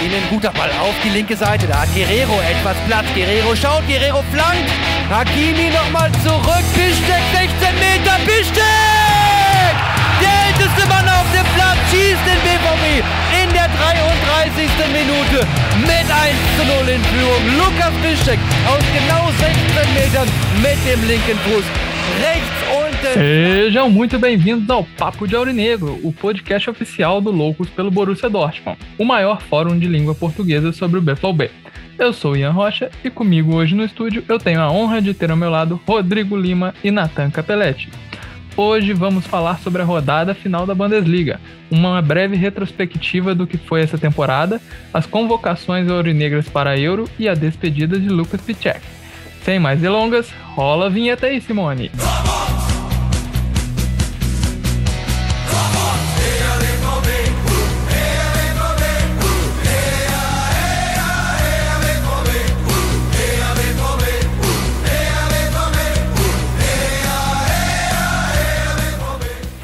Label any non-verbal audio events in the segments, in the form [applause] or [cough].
Innen guter Ball auf die linke Seite. Da hat Guerrero etwas Platz. Guerrero schaut, Guerrero flankt. Hakimi nochmal zurück. Bischek 16 Meter. Bischek! Der älteste Mann auf dem Platz schießt den BVB in der 33. Minute mit 1 zu 0 in Führung. Lukas Bischek aus genau 16 Metern mit dem linken Fuß. Rechts. Sejam muito bem-vindos ao Papo de Aurinegro, o podcast oficial do Loucos pelo Borussia Dortmund, o maior fórum de língua portuguesa sobre o BFB. Eu sou Ian Rocha e comigo hoje no estúdio eu tenho a honra de ter ao meu lado Rodrigo Lima e Natan Capelletti. Hoje vamos falar sobre a rodada final da Bundesliga, uma breve retrospectiva do que foi essa temporada, as convocações aurinegras para a Euro e a despedida de Lucas Piszczek. Sem mais delongas, rola a vinheta aí, Simone.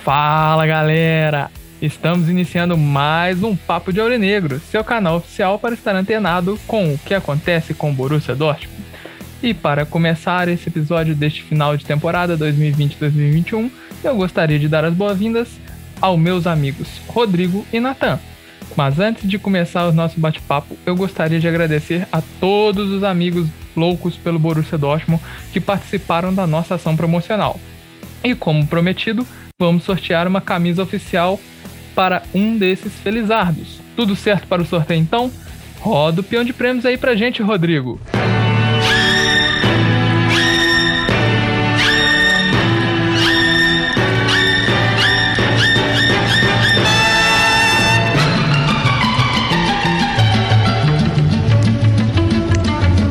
Fala galera! Estamos iniciando mais um Papo de Aurinegro, seu canal oficial para estar antenado com o que acontece com o Borussia Dortmund. E para começar esse episódio deste final de temporada 2020-2021, eu gostaria de dar as boas-vindas aos meus amigos Rodrigo e Natan. Mas antes de começar o nosso bate-papo, eu gostaria de agradecer a todos os amigos loucos pelo Borussia Dortmund que participaram da nossa ação promocional. E como prometido, vamos sortear uma camisa oficial para um desses felizardos. Tudo certo para o sorteio então? Roda o peão de prêmios aí pra gente, Rodrigo.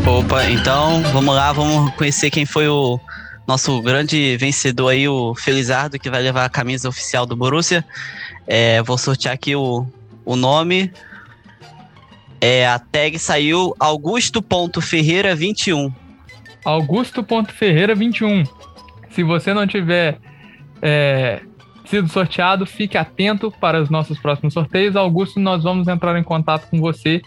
Opa, então vamos lá, vamos conhecer quem foi o nosso grande vencedor aí, o Felizardo, que vai levar a camisa oficial do Borussia. É, vou sortear aqui o, o nome. É, a tag saiu Augusto.Ferreira21. Augusto.Ferreira21. Se você não tiver é, sido sorteado, fique atento para os nossos próximos sorteios. Augusto, nós vamos entrar em contato com você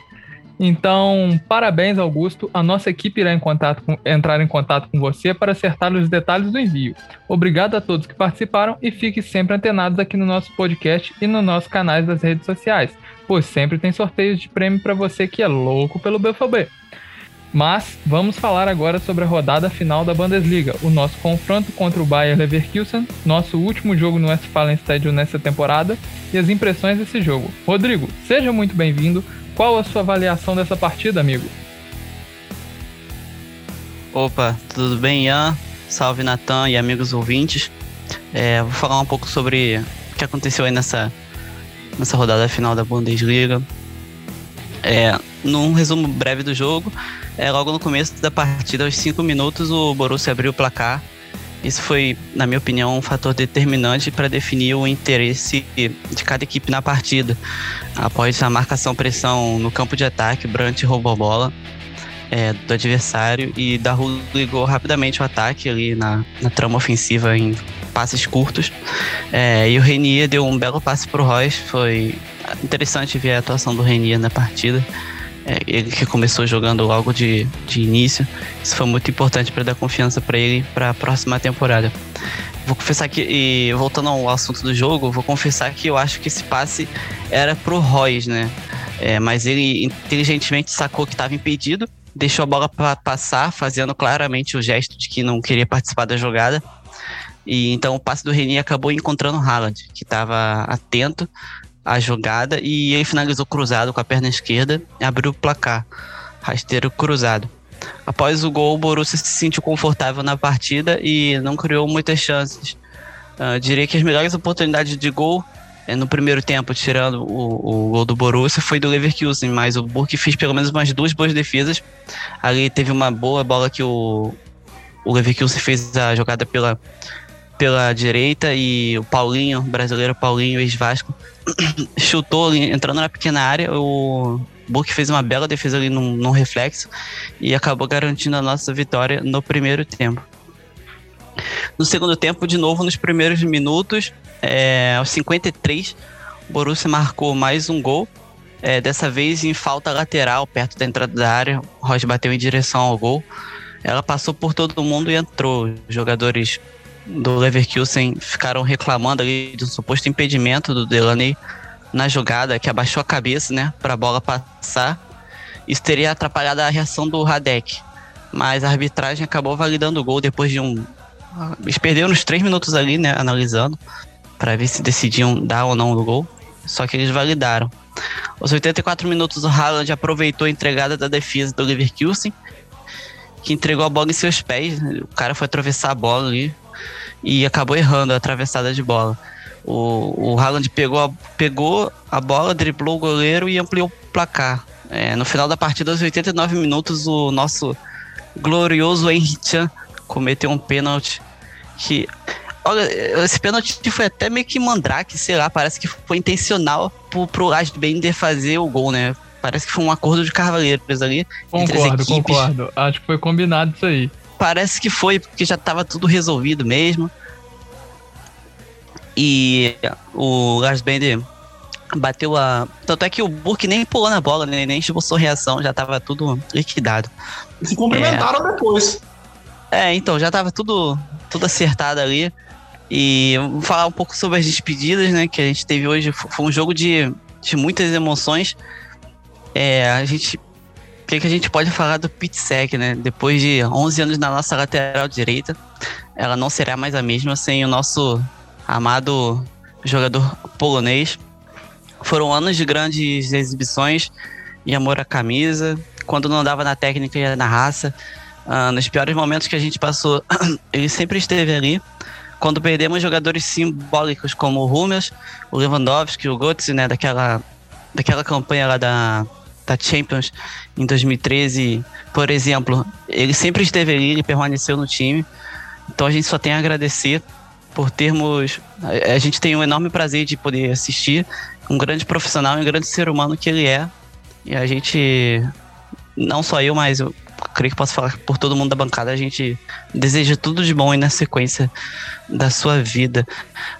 então, parabéns, Augusto. A nossa equipe irá em com, entrar em contato com você para acertar os detalhes do envio. Obrigado a todos que participaram e fique sempre antenados aqui no nosso podcast e nos nossos canais das redes sociais, pois sempre tem sorteios de prêmio para você que é louco pelo BFB. Mas vamos falar agora sobre a rodada final da Bundesliga, o nosso confronto contra o Bayer Leverkusen, nosso último jogo no Westfalen Stadium nessa temporada e as impressões desse jogo. Rodrigo, seja muito bem-vindo. Qual a sua avaliação dessa partida, amigo? Opa, tudo bem, Ian? Salve, Natan e amigos ouvintes. É, vou falar um pouco sobre o que aconteceu aí nessa, nessa rodada final da Bundesliga. É, num resumo breve do jogo, é, logo no começo da partida, aos 5 minutos, o Borussia abriu o placar isso foi, na minha opinião, um fator determinante para definir o interesse de cada equipe na partida. Após a marcação-pressão no campo de ataque, Brandt roubou a bola é, do adversário e Daru ligou rapidamente o ataque ali na, na trama ofensiva em passes curtos. É, e o Renier deu um belo passe para o Royce. Foi interessante ver a atuação do Renier na partida. É, ele que começou jogando logo de, de início. Isso foi muito importante para dar confiança para ele para a próxima temporada. Vou confessar que, e voltando ao assunto do jogo, vou confessar que eu acho que esse passe era pro Royce, né? É, mas ele inteligentemente sacou que estava impedido, deixou a bola para passar, fazendo claramente o gesto de que não queria participar da jogada. E então o passe do Reni acabou encontrando o Haaland, que estava atento, a jogada e ele finalizou cruzado com a perna esquerda e abriu o placar. Rasteiro cruzado. Após o gol, o Borussia se sentiu confortável na partida e não criou muitas chances. Uh, diria que as melhores oportunidades de gol é, no primeiro tempo, tirando o, o, gol do Borussia, foi do Leverkusen, mas o Burke fez pelo menos umas duas boas defesas. Ali teve uma boa bola que o, o Leverkusen fez a jogada pela, pela direita e o Paulinho, brasileiro Paulinho, ex-Vasco, [clears throat] chutou ali, entrando na pequena área, o Book fez uma bela defesa ali num, num, reflexo e acabou garantindo a nossa vitória no primeiro tempo. No segundo tempo, de novo, nos primeiros minutos, é, aos 53, o Borussia marcou mais um gol É, dessa vez em falta lateral, perto da entrada da área. O Ross bateu em direção ao gol. Ela passou por todo mundo e entrou. Os jogadores do Leverkusen ficaram reclamando ali de um suposto impedimento do Delaney na jogada, que abaixou a cabeça, né, para a bola passar. Isso teria atrapalhado a reação do Radek. Mas a arbitragem acabou validando o gol depois de um. Eles perderam uns três minutos ali, né, analisando, para ver se decidiam dar ou não o gol. Só que eles validaram. Aos 84 minutos, o Haaland aproveitou a entregada da defesa do Leverkusen, que entregou a bola em seus pés. O cara foi atravessar a bola ali e acabou errando a atravessada de bola. O, o Haaland pegou a, pegou a bola, driblou o goleiro e ampliou o placar. É, no final da partida, aos 89 minutos, o nosso glorioso Henry Chan cometeu um pênalti que. Olha, esse pênalti foi até meio que mandrake, sei lá, parece que foi intencional pro, pro Asbender fazer o gol, né? Parece que foi um acordo de carvalheiros ali. Concordo, concordo. Acho que foi combinado isso aí. Parece que foi, porque já tava tudo resolvido mesmo. E o Lars Bender bateu a. Tanto é que o Burke nem pulou na bola, né? nem esboçou reação, já tava tudo liquidado. Se cumprimentaram é... depois. É, então, já tava tudo, tudo acertado ali. E vou falar um pouco sobre as despedidas, né? Que a gente teve hoje. Foi um jogo de, de muitas emoções. É, a gente. Que, que a gente pode falar do Pitsek, né? Depois de 11 anos na nossa lateral direita, ela não será mais a mesma sem o nosso amado jogador polonês. Foram anos de grandes exibições e amor à camisa. Quando não dava na técnica e na raça. Uh, nos piores momentos que a gente passou, [clears throat] ele sempre esteve ali. Quando perdemos jogadores simbólicos como o Hummels, o Lewandowski, o Götze, né, daquela, daquela campanha lá da, da Champions em 2013, por exemplo, ele sempre esteve ali, ele permaneceu no time. Então a gente só tem a agradecer por termos. A gente tem um enorme prazer de poder assistir um grande profissional um grande ser humano que ele é. E a gente, não só eu, mas creio que posso falar por todo mundo da bancada, a gente deseja tudo de bom aí na sequência da sua vida.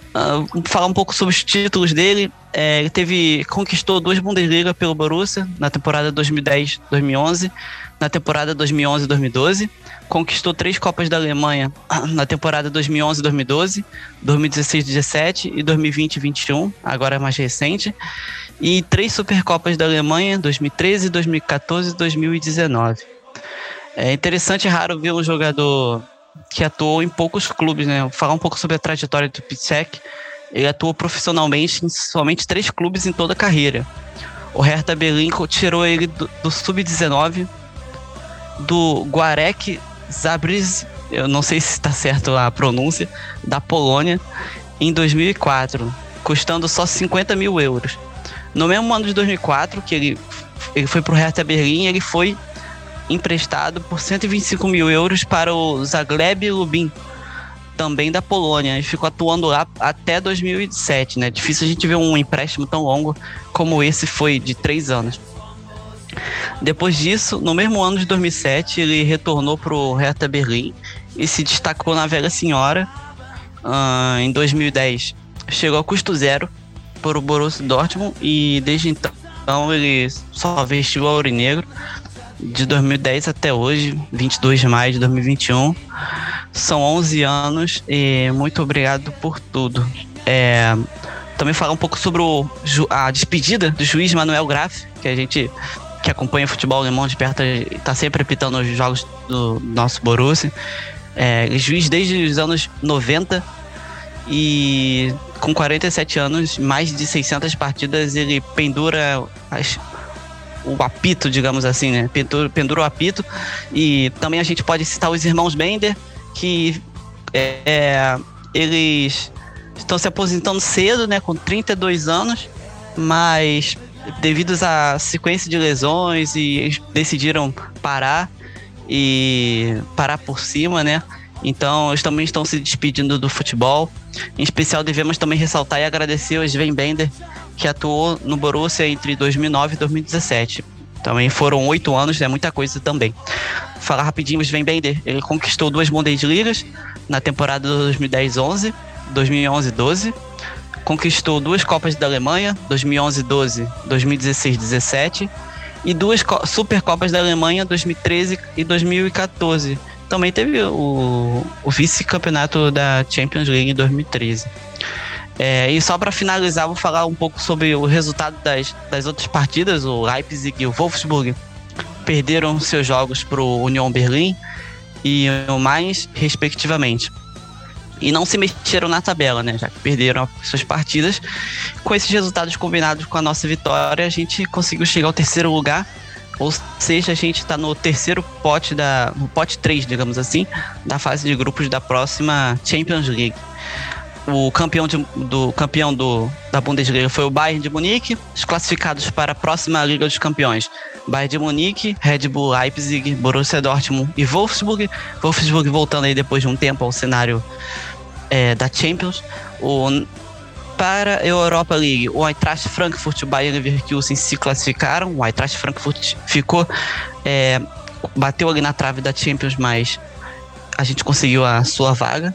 Uh, falar um pouco sobre os títulos dele. É, ele teve conquistou duas Bundesliga pelo Borussia na temporada 2010-2011, na temporada 2011-2012 conquistou três Copas da Alemanha na temporada 2011-2012, 2016-17 e 2020-21, agora é mais recente, e três Supercopas da Alemanha, 2013, 2014 e 2019. É interessante e raro ver um jogador que atuou em poucos clubes, né? Vou falar um pouco sobre a trajetória do Pitsek. Ele atuou profissionalmente em somente três clubes em toda a carreira. O Hertha Berlin tirou ele do, do Sub-19, do Guarek Zabris, eu não sei se está certo a pronúncia, da Polônia, em 2004, custando só 50 mil euros. No mesmo ano de 2004, que ele, ele foi para o Hertha Berlim, ele foi emprestado por 125 mil euros para o Zagreb Lubin, também da Polônia, e ficou atuando lá até 2007, né? Difícil a gente ver um empréstimo tão longo como esse foi, de três anos. Depois disso, no mesmo ano de 2007, ele retornou para o Hertha Berlim e se destacou na Velha Senhora. Uh, em 2010, chegou a custo zero para o Borussia Dortmund e desde então ele só vestiu o aurinegro de 2010 até hoje, 22 de maio de 2021. São 11 anos e muito obrigado por tudo. É, também falar um pouco sobre o, a despedida do juiz Manuel Graf, que a gente que acompanha futebol alemão de perto está sempre apitando os jogos do nosso Borussia. É, juiz desde os anos 90 e com 47 anos, mais de 600 partidas, ele pendura as, o apito, digamos assim, né? Pendura, pendura o apito. E também a gente pode citar os irmãos Bender, que é, eles estão se aposentando cedo, né? Com 32 anos, mas devido à sequência de lesões e decidiram parar e parar por cima, né? Então, eles também estão se despedindo do futebol. Em especial, devemos também ressaltar e agradecer ao Sven Bender, que atuou no Borussia entre 2009 e 2017. Também foram oito anos, é né? muita coisa também. Falar rapidinho, Sven Bender, ele conquistou duas Bundesligas na temporada 2010-11, 2011-12, conquistou duas Copas da Alemanha, 2011 12, 2016 17, e duas Supercopas da Alemanha, 2013 e 2014. Também teve o, o vice-campeonato da Champions League em 2013. É, e só para finalizar, vou falar um pouco sobre o resultado das, das outras partidas. O Leipzig e o Wolfsburg perderam seus jogos para o Union Berlim e o Mainz, respectivamente e não se mexeram na tabela, né? Já que perderam suas partidas. Com esses resultados combinados com a nossa vitória, a gente conseguiu chegar ao terceiro lugar. Ou seja, a gente está no terceiro pote da. no pote 3, digamos assim, da fase de grupos da próxima Champions League. O campeão, de, do, campeão do, da Bundesliga foi o Bayern de Munique. Os classificados para a próxima Liga dos Campeões: Bayern de Munique, Red Bull Leipzig, Borussia Dortmund e Wolfsburg. Wolfsburg voltando aí depois de um tempo ao cenário é, da Champions. O, para a Europa League, o Eintracht Frankfurt e o Bayern Leverkusen se classificaram. O Eintracht Frankfurt ficou, é, bateu ali na trave da Champions, mas a gente conseguiu a sua vaga.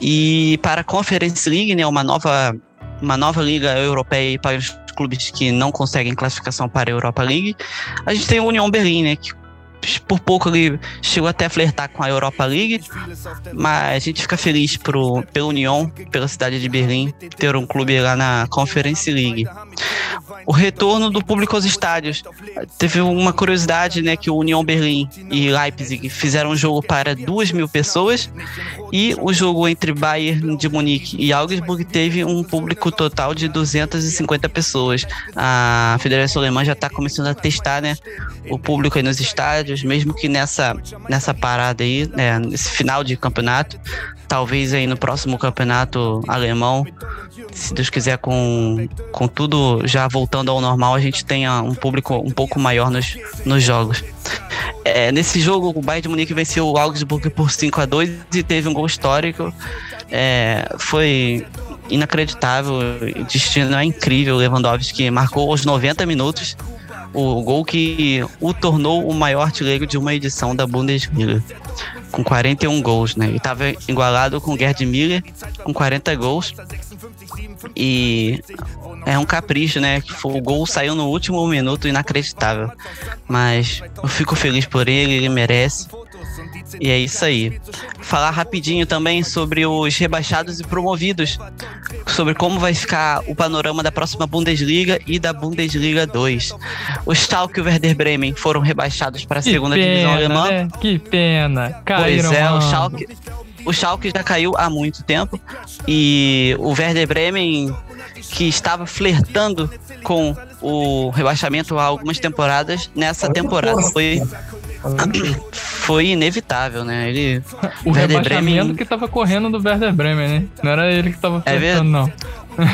E para a Conference League, né, uma nova, uma nova liga europeia para os clubes que não conseguem classificação para a Europa League, a gente tem o União Berlim, né, que por pouco ele chegou até a flertar com a Europa League, mas a gente fica feliz pro, pela União, pela cidade de Berlim, ter um clube lá na Conference League. O retorno do público aos estádios. Teve uma curiosidade, né, que o União Berlim e Leipzig fizeram um jogo para duas mil pessoas e o jogo entre Bayern de Munique e Augsburg teve um público total de 250 pessoas. A Federação Alemã já está começando a testar, né, o público aí nos estádios mesmo que nessa, nessa parada aí, né, nesse final de campeonato, talvez aí no próximo campeonato alemão, se Deus quiser, com, com tudo já voltando ao normal, a gente tenha um público um pouco maior nos, nos jogos. É, nesse jogo, o Bayern de Munique venceu o Augsburg por 5 a 2 e teve um gol histórico. É, foi inacreditável, o destino é incrível. Lewandowski marcou aos 90 minutos o gol que o tornou o maior artilheiro de uma edição da Bundesliga, com 41 gols, né? Ele estava igualado com Gerd Miller, com 40 gols. E é um capricho, né? O gol saiu no último minuto, inacreditável. Mas eu fico feliz por ele, ele merece. E é isso aí. Falar rapidinho também sobre os rebaixados e promovidos, sobre como vai ficar o panorama da próxima Bundesliga e da Bundesliga 2. O Schalke e o Werder Bremen foram rebaixados para a segunda pena, divisão alemã. Né? Que pena. Caíram, pois é, o Schalke, o Schalke já caiu há muito tempo e o Werder Bremen que estava flertando com o rebaixamento há algumas temporadas, nessa temporada foi foi inevitável, né? Ele o Werder Bremen que estava correndo do Werder Bremen, né? Não era ele que estava é é não.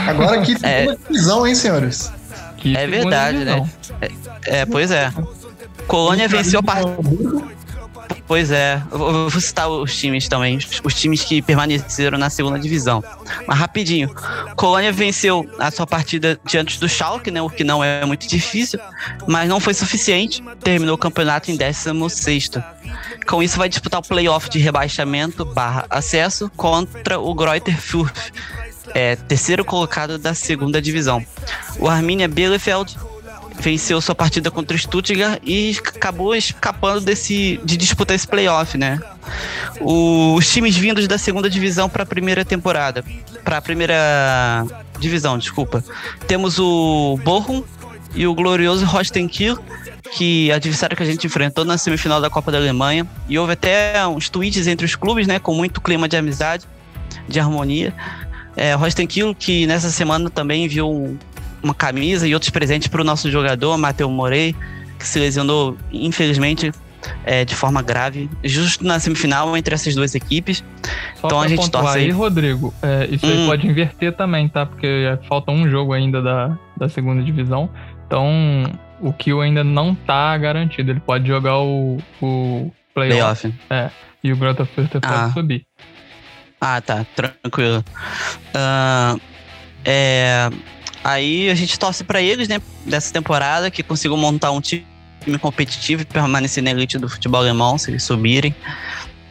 Agora que [laughs] é... divisão, hein, senhores? Que é verdade, né? É, é, pois é. Colônia venceu a partida. Pois é, eu vou citar os times também, os times que permaneceram na segunda divisão. Mas rapidinho, Colônia venceu a sua partida diante do Schalke, né, o que não é muito difícil, mas não foi suficiente, terminou o campeonato em 16 Com isso vai disputar o playoff de rebaixamento barra acesso contra o Greuther Fürth, é, terceiro colocado da segunda divisão. O Arminia Bielefeld venceu sua partida contra o Stuttgart e acabou escapando desse de disputar esse playoff, né? Os times vindos da segunda divisão para a primeira temporada, para a primeira divisão, desculpa. Temos o Bochum e o glorioso Rostenkiel, que é adversário que a gente enfrentou na semifinal da Copa da Alemanha. E houve até uns tweets entre os clubes, né, com muito clima de amizade, de harmonia. É, Rostenkiel, que nessa semana também enviou um, uma camisa e outros presentes para o nosso jogador, Matheus Morei, que se lesionou, infelizmente, é, de forma grave, justo na semifinal entre essas duas equipes. Só então a gente torce aí, Rodrigo, é, isso hum. aí pode inverter também, tá? Porque falta um jogo ainda da, da segunda divisão. Então o Kill ainda não tá garantido. Ele pode jogar o, o playoff. Play é, e o Grota pode ah. subir. Ah, tá, tranquilo. Uh, é, Aí a gente torce para eles, né, dessa temporada, que consigam montar um time competitivo e permanecer na elite do futebol alemão, se eles subirem.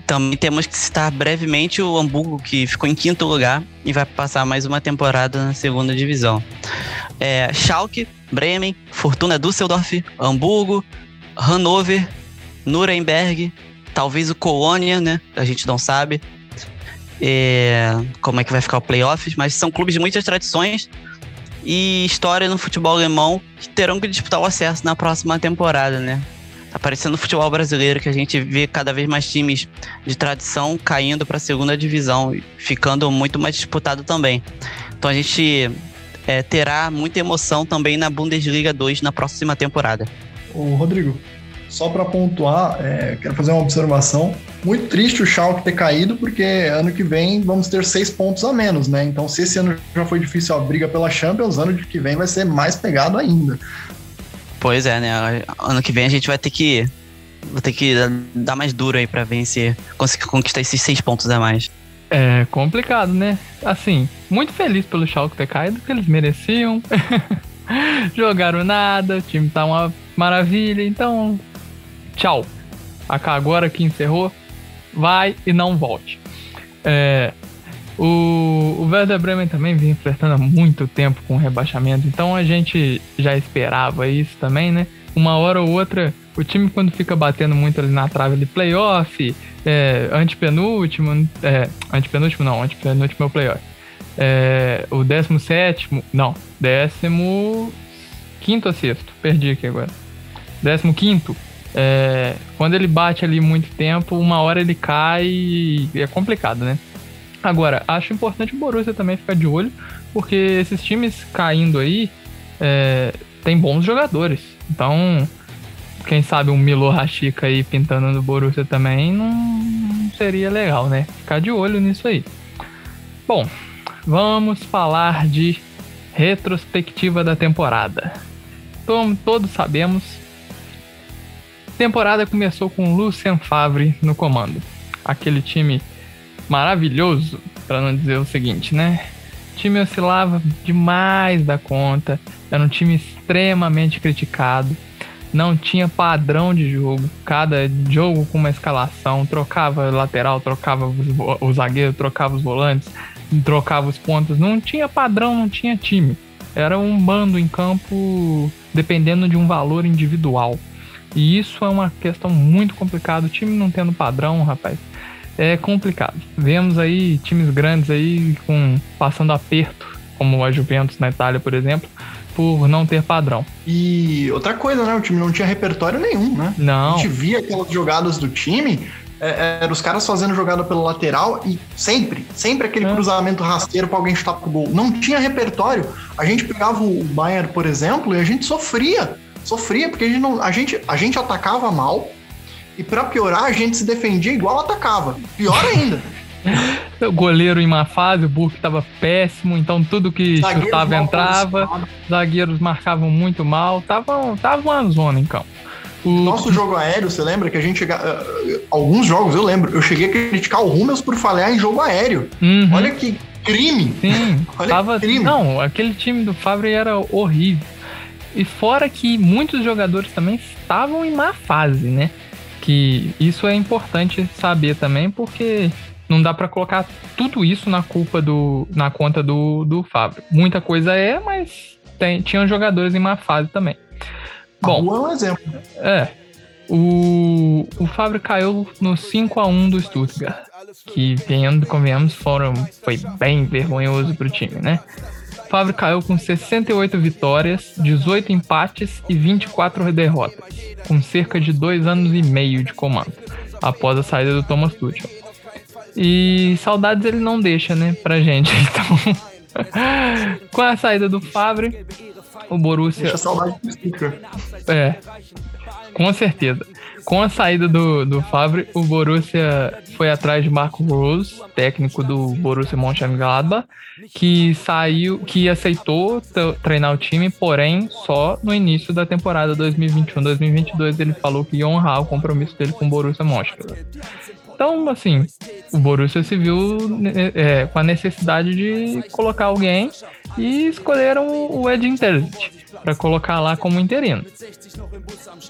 também temos que citar brevemente o Hamburgo, que ficou em quinto lugar e vai passar mais uma temporada na segunda divisão. É, Schalke, Bremen, Fortuna Düsseldorf, Hamburgo, Hannover, Nuremberg, talvez o Colônia, né? A gente não sabe é, como é que vai ficar o playoffs, mas são clubes de muitas tradições e história no futebol alemão que terão que disputar o acesso na próxima temporada, né? Tá parecendo o futebol brasileiro que a gente vê cada vez mais times de tradição caindo para a segunda divisão, ficando muito mais disputado também. Então a gente é, terá muita emoção também na Bundesliga 2 na próxima temporada. O Rodrigo, só para pontuar, é, quero fazer uma observação. Muito triste o Schalke ter caído, porque ano que vem vamos ter seis pontos a menos, né? Então, se esse ano já foi difícil a briga pela Champions, ano que vem vai ser mais pegado ainda. Pois é, né? Ano que vem a gente vai ter que vai ter que dar mais duro aí para vencer, conseguir conquistar esses seis pontos a mais. É complicado, né? Assim, muito feliz pelo Schalke ter caído, que eles mereciam. [laughs] Jogaram nada, o time tá uma maravilha, então tchau. Agora que encerrou, vai e não volte. É, o, o Werder Bremen também vinha flertando há muito tempo com o rebaixamento, então a gente já esperava isso também, né? Uma hora ou outra, o time quando fica batendo muito ali na trave de playoff, é, antepenúltimo, é, antepenúltimo não, antepenúltimo é o playoff. É, o 17, não, décimo quinto ou sexto, perdi aqui agora. Décimo quinto, é, quando ele bate ali muito tempo, uma hora ele cai e é complicado, né? Agora, acho importante o Borussia também ficar de olho, porque esses times caindo aí é, tem bons jogadores. Então, quem sabe um Milo Rashica aí pintando no Borussia também não seria legal, né? Ficar de olho nisso aí. Bom, vamos falar de retrospectiva da temporada. Como todos sabemos, temporada começou com Lucien Favre no comando. Aquele time maravilhoso, para não dizer o seguinte, né? O time oscilava demais da conta, era um time extremamente criticado, não tinha padrão de jogo, cada jogo com uma escalação, trocava lateral, trocava o zagueiro, trocava os volantes, trocava os pontos, não tinha padrão, não tinha time. Era um bando em campo dependendo de um valor individual. E isso é uma questão muito complicada. O time não tendo padrão, rapaz, é complicado. Vemos aí times grandes aí com passando aperto, como a Juventus na Itália, por exemplo, por não ter padrão. E outra coisa, né? O time não tinha repertório nenhum, né? Não. A gente via aquelas jogadas do time, é, é, os caras fazendo jogada pelo lateral e sempre, sempre aquele é. cruzamento rasteiro para alguém chutar pro gol. Não tinha repertório. A gente pegava o Bayern, por exemplo, e a gente sofria sofria porque a gente, não, a gente, a gente atacava mal e para piorar a gente se defendia igual atacava. Pior ainda. [laughs] o goleiro em má fase, o Burke estava péssimo, então tudo que Zagueiros chutava entrava, zagueiros marcavam muito mal, tava, tava uma zona em campo. O... Nosso jogo aéreo, você lembra que a gente chega... Uh, alguns jogos eu lembro, eu cheguei a criticar o Rummels por falhar em jogo aéreo. Uhum. Olha que crime. Sim, [laughs] Olha tava... que crime. Não, aquele time do Fábio era horrível. E fora que muitos jogadores também estavam em má fase, né? Que isso é importante saber também, porque não dá para colocar tudo isso na culpa do na conta do, do Fábio. Muita coisa é, mas tem, tinham jogadores em má fase também. Bom, é um exemplo. É. O, o Fábio caiu no 5 a 1 do Stuttgart, que, vendo, convenhamos, foram, foi bem vergonhoso pro time, né? Favre caiu com 68 vitórias, 18 empates e 24 derrotas, com cerca de dois anos e meio de comando, após a saída do Thomas Tuchel. E saudades ele não deixa, né, pra gente. [laughs] Então, com a saída do Favre, o Borussia. Deixa saudade do Sticker. É, com certeza. Com a saída do, do Favre, o Borussia foi atrás de Marco Rose, técnico do Borussia Mönchengladbach, que saiu, que aceitou treinar o time, porém só no início da temporada 2021-2022 ele falou que ia honrar o compromisso dele com o Borussia Mönchengladbach. Então, assim, o Borussia se viu né, é, com a necessidade de colocar alguém e escolheram o Edin Terzic. para colocar lá como interino.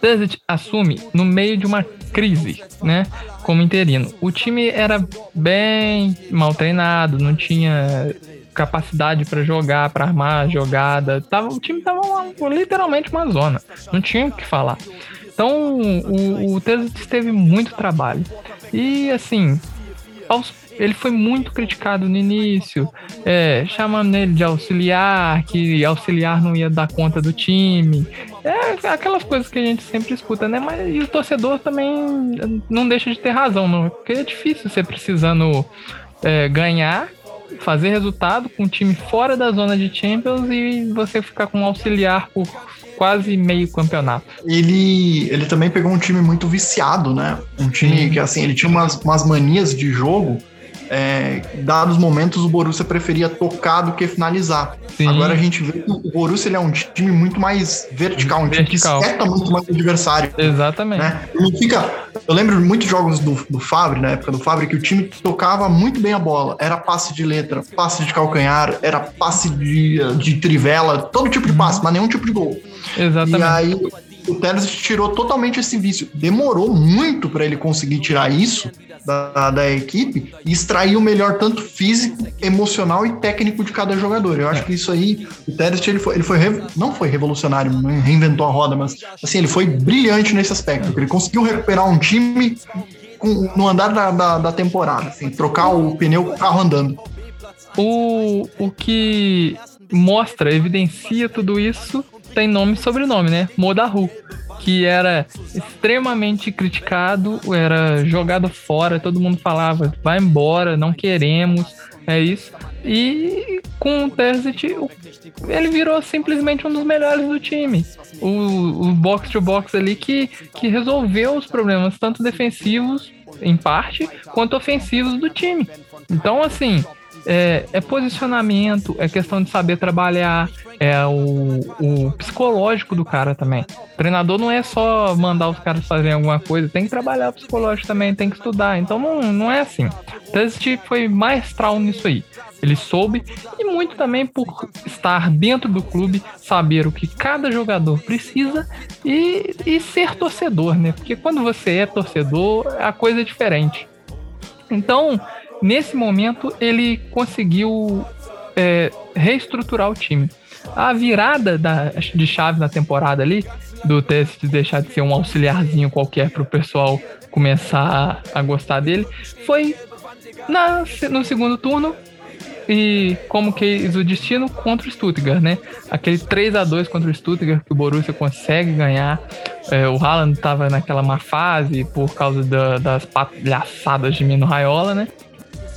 Terzic assume no meio de uma crise, né, como interino. O time era bem mal treinado, não tinha capacidade para jogar, para armar jogada. Tava, o time tava uma, literalmente uma zona, não tinha o que falar. Então o, o Terzic teve muito trabalho. E assim, aos ele foi muito criticado no início, é, chamando ele de auxiliar, que auxiliar não ia dar conta do time. É aquelas coisas que a gente sempre escuta, né? Mas e o torcedor também não deixa de ter razão, não. Porque é difícil você precisando é, ganhar, fazer resultado com um time fora da zona de Champions e você ficar com um auxiliar por quase meio campeonato. Ele, ele também pegou um time muito viciado, né? Um time Sim. que, assim, ele tinha umas, umas manias de jogo é, dados momentos o Borussia preferia tocar do que finalizar. Sim. Agora a gente vê que o Borussia ele é um time muito mais vertical, um vertical. time que seta muito mais o adversário. Exatamente. Né? Fica, eu lembro de muitos jogos do, do Fabre, na época do Fabre, que o time tocava muito bem a bola. Era passe de letra, passe de calcanhar, era passe de, de trivela, todo tipo de passe, uhum. mas nenhum tipo de gol. Exatamente. E aí o Telles tirou totalmente esse vício. Demorou muito para ele conseguir tirar isso da, da equipe e extrair o melhor tanto físico, emocional e técnico de cada jogador. Eu acho é. que isso aí, o Telles ele foi, ele foi não foi revolucionário, não reinventou a roda, mas assim, ele foi brilhante nesse aspecto. Ele conseguiu recuperar um time com, no andar da, da, da temporada, assim, trocar o pneu com o carro andando. O, o que mostra, evidencia tudo isso tem nome e sobrenome, né? Modahu, que era extremamente criticado, era jogado fora, todo mundo falava, vai embora, não queremos, é isso. E com o Terzic, ele virou simplesmente um dos melhores do time. O, o box to box ali que, que resolveu os problemas, tanto defensivos, em parte, quanto ofensivos do time. Então, assim, é, é, posicionamento, é questão de saber trabalhar, é o, o, psicológico do cara também. O treinador não é só mandar os caras fazerem alguma coisa, tem que trabalhar o psicológico também, tem que estudar. Então não, não é assim. Teste foi maestral nisso aí. Ele soube, e muito também por estar dentro do clube, saber o que cada jogador precisa e, e ser torcedor, né? Porque quando você é torcedor, a coisa é diferente. Então, nesse momento ele conseguiu é, reestruturar o time. A virada da, de chave na temporada ali, do teste de deixar de ser um auxiliarzinho qualquer para o pessoal começar a, gostar dele, foi na, no segundo turno e como quis o destino contra o Stuttgart, né? Aquele 3 a 2 contra o Stuttgart que o Borussia consegue ganhar. É, o Haaland estava naquela má fase por causa da, das palhaçadas de Mino Raiola, né?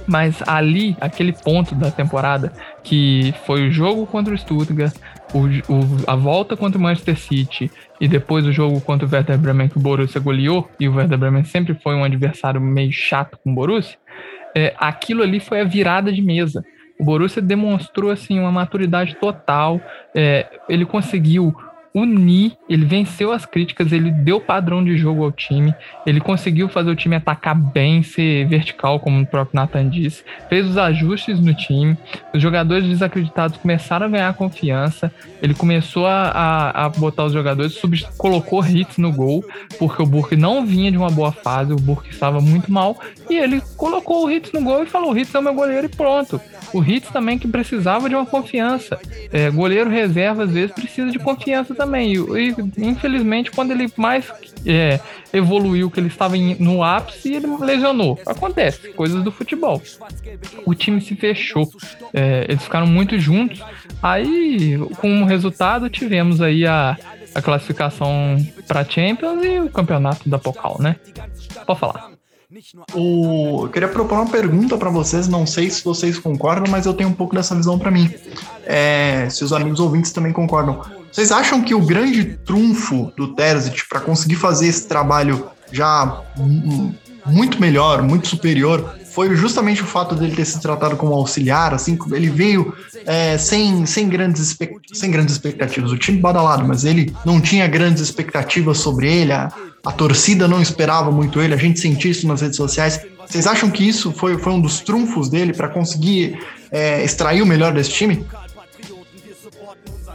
Mas ali, aquele ponto da temporada, que foi o jogo contra o Stuttgart, o, o, a volta contra o Manchester City e depois o jogo contra o Werder Bremen que o Borussia goleou, e o Werder Bremen sempre foi um adversário meio chato com o Borussia, é, aquilo ali foi a virada de mesa. O Borussia demonstrou assim uma maturidade total, é, ele conseguiu unir, ele venceu as críticas, ele deu padrão de jogo ao time, ele conseguiu fazer o time atacar bem, ser vertical, como o próprio Nathan disse, fez os ajustes no time, os jogadores desacreditados começaram a ganhar confiança, ele começou a, a, a botar os jogadores, colocou hits no gol, porque o Burke não vinha de uma boa fase, o Burke estava muito mal, e ele colocou o hits no gol e falou: o hits é o meu goleiro e pronto. O Hits também que precisava de uma confiança. É, goleiro reserva, às vezes, precisa de confiança também. E, e infelizmente, quando ele mais é, evoluiu, que ele estava em, no ápice, ele lesionou. Acontece, coisas do futebol. O time se fechou. É, eles ficaram muito juntos. Aí, com resultado, tivemos aí a, a classificação para Champions e o campeonato da Pokal, né? Pode falar. O... Eu queria propor uma pergunta para vocês, não sei se vocês concordam, mas eu tenho um pouco dessa visão para mim. É, se os amigos ouvintes também concordam. Vocês acham que o grande trunfo do Terzic para conseguir fazer esse trabalho já muito melhor, muito superior, foi justamente o fato dele ter se tratado como auxiliar, assim, ele veio é, sem, sem, grandes sem grandes expectativas. O time badalado, mas ele não tinha grandes expectativas sobre ele, a, a torcida não esperava muito ele, a gente sentia isso nas redes sociais. Vocês acham que isso foi, foi um dos trunfos dele para conseguir é, extrair o melhor desse time?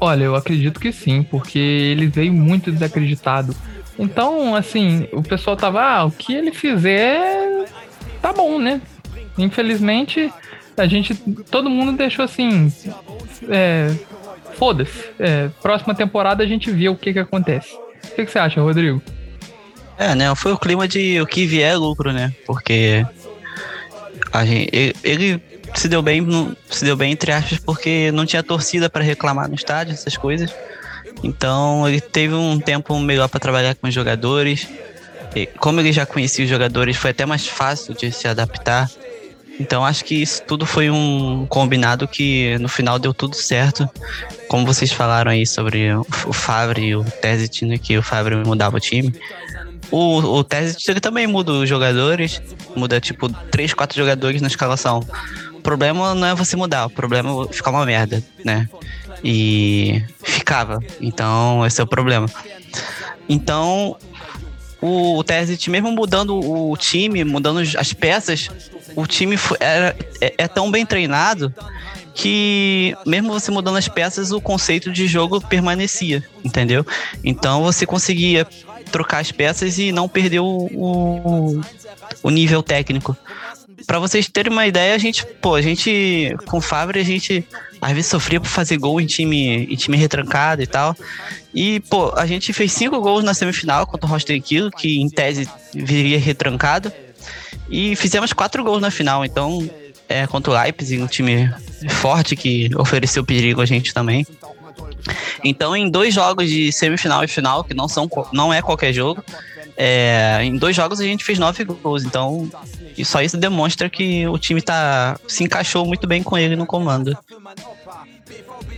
Olha, eu acredito que sim, porque ele veio muito desacreditado. Então, assim, o pessoal tava, ah, o que ele fizer tá bom, né? Infelizmente, a gente, todo mundo deixou assim, é, foda-se. É, próxima temporada a gente vê o que que acontece. O que, que você acha, Rodrigo? É, né? Foi o clima de o que vier é lucro, né? Porque a gente, ele, ele se deu bem, se deu bem entre aspas, porque não tinha torcida para reclamar no estádio, essas coisas. Então ele teve um tempo melhor para trabalhar com os jogadores. E como ele já conhecia os jogadores, foi até mais fácil de se adaptar. Então acho que isso tudo foi um combinado que no final deu tudo certo. Como vocês falaram aí sobre o Favre e o Tesit, né, que o Favre mudava o time. O, o Tesit ele também muda os jogadores, muda tipo 3, 4 jogadores na escalação. O problema não é você mudar, o problema é ficar uma merda, né? E ficava. Então, esse é o problema. Então, o Terzic, mesmo mudando o time, mudando as peças, o time era, é, é, tão bem treinado que mesmo você mudando as peças, o conceito de jogo permanecia, entendeu? Então você conseguia trocar as peças e não perder o, o, o nível técnico. Para vocês terem uma ideia, a gente, pô, a gente com o Fábio, a gente às vezes sofria por fazer gol em time, em time retrancado e tal. E, pô, a gente fez cinco gols na semifinal contra o Roster que em tese viria retrancado. E fizemos quatro gols na final, então, é, contra o Leipzig, um time forte que ofereceu perigo a gente também. Então, em dois jogos de semifinal e final, que não, são, não é qualquer jogo, é, em dois jogos a gente fez nove gols. Então, só isso demonstra que o time tá, se encaixou muito bem com ele no comando.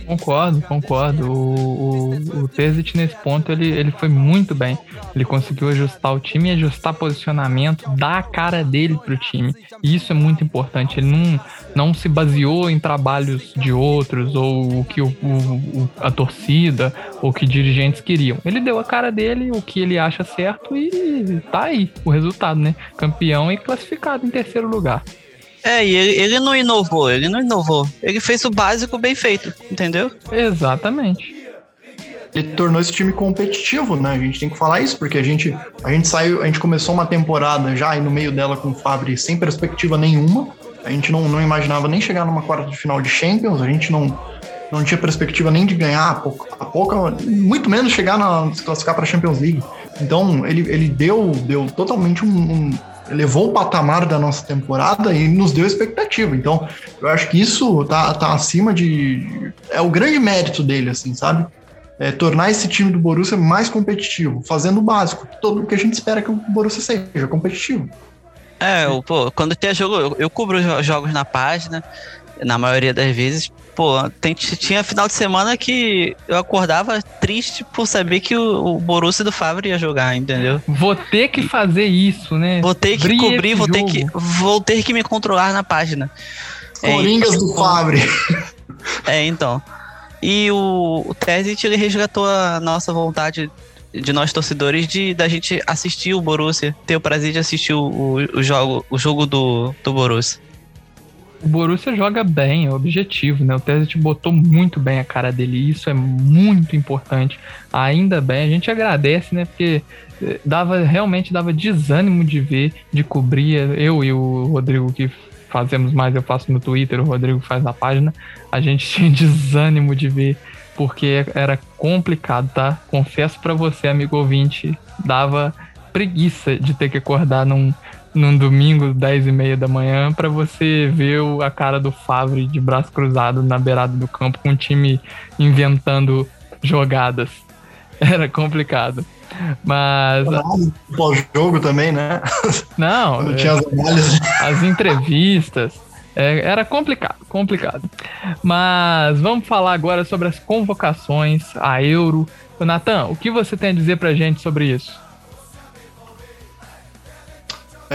Concordo, concordo. O, o, o Tesit nesse ponto ele, ele foi muito bem. Ele conseguiu ajustar o time ajustar posicionamento, dar a cara dele pro time. E isso é muito importante. Ele não, não se baseou em trabalhos de outros ou o que o, o, a torcida ou que dirigentes queriam. Ele deu a cara dele, o que ele acha certo e tá aí o resultado, né? Campeão e classificado em terceiro lugar. É, e ele, ele não inovou, ele não inovou. Ele fez o básico bem feito, entendeu? Exatamente ele tornou esse time competitivo, né? A gente tem que falar isso, porque a gente, a gente saiu, a gente começou uma temporada já e no meio dela com o Fabri sem perspectiva nenhuma. A gente não, não imaginava nem chegar numa quarta de final de Champions, a gente não, não tinha perspectiva nem de ganhar a pouco, a pouco muito menos chegar na se classificar para a Champions League. Então ele, ele deu, deu totalmente um, um elevou o patamar da nossa temporada e nos deu expectativa. Então, eu acho que isso tá, tá acima de. É o grande mérito dele, assim, sabe? É, tornar esse time do Borussia mais competitivo, fazendo o básico, todo o que a gente espera que o Borussia seja competitivo. É, eu, pô, quando tem jogo, eu, eu cubro jogos na página, na maioria das vezes. Pô, tem, tinha final de semana que eu acordava triste por saber que o, o Borussia do Favre ia jogar, entendeu? Vou ter que fazer isso, né? Vou ter que cobrir, vou ter que, vou ter que me controlar na página. Coringas é, do Favre. É, então. E o, o Tesit, ele resgatou a nossa vontade de nós torcedores de da gente assistir o Borussia, ter o prazer de assistir o, o, o jogo, o jogo do, do Borussia o Borussia joga bem, é objetivo, né? O Terzic botou muito bem a cara dele, e isso é muito importante. Ainda bem, a gente agradece, né? Porque eh, dava realmente dava desânimo de ver, de cobrir. Eu e o Rodrigo que fazemos mais, eu faço no Twitter, o Rodrigo faz na página. A gente [laughs] tinha desânimo de ver porque era complicado, tá? Confesso para você, amigo ouvinte, dava preguiça de ter que acordar num num domingo, 10 e meia da manhã, para você ver a cara do Favre de braço cruzado na beirada do campo com o time inventando jogadas. [laughs] Era complicado. Mas. Pós-jogo também, né? [laughs] Não. Não tinha as análises. As entrevistas. É, era complicado, complicado. Mas vamos falar agora sobre as convocações a Euro. Natan, o que você tem a dizer pra gente sobre isso?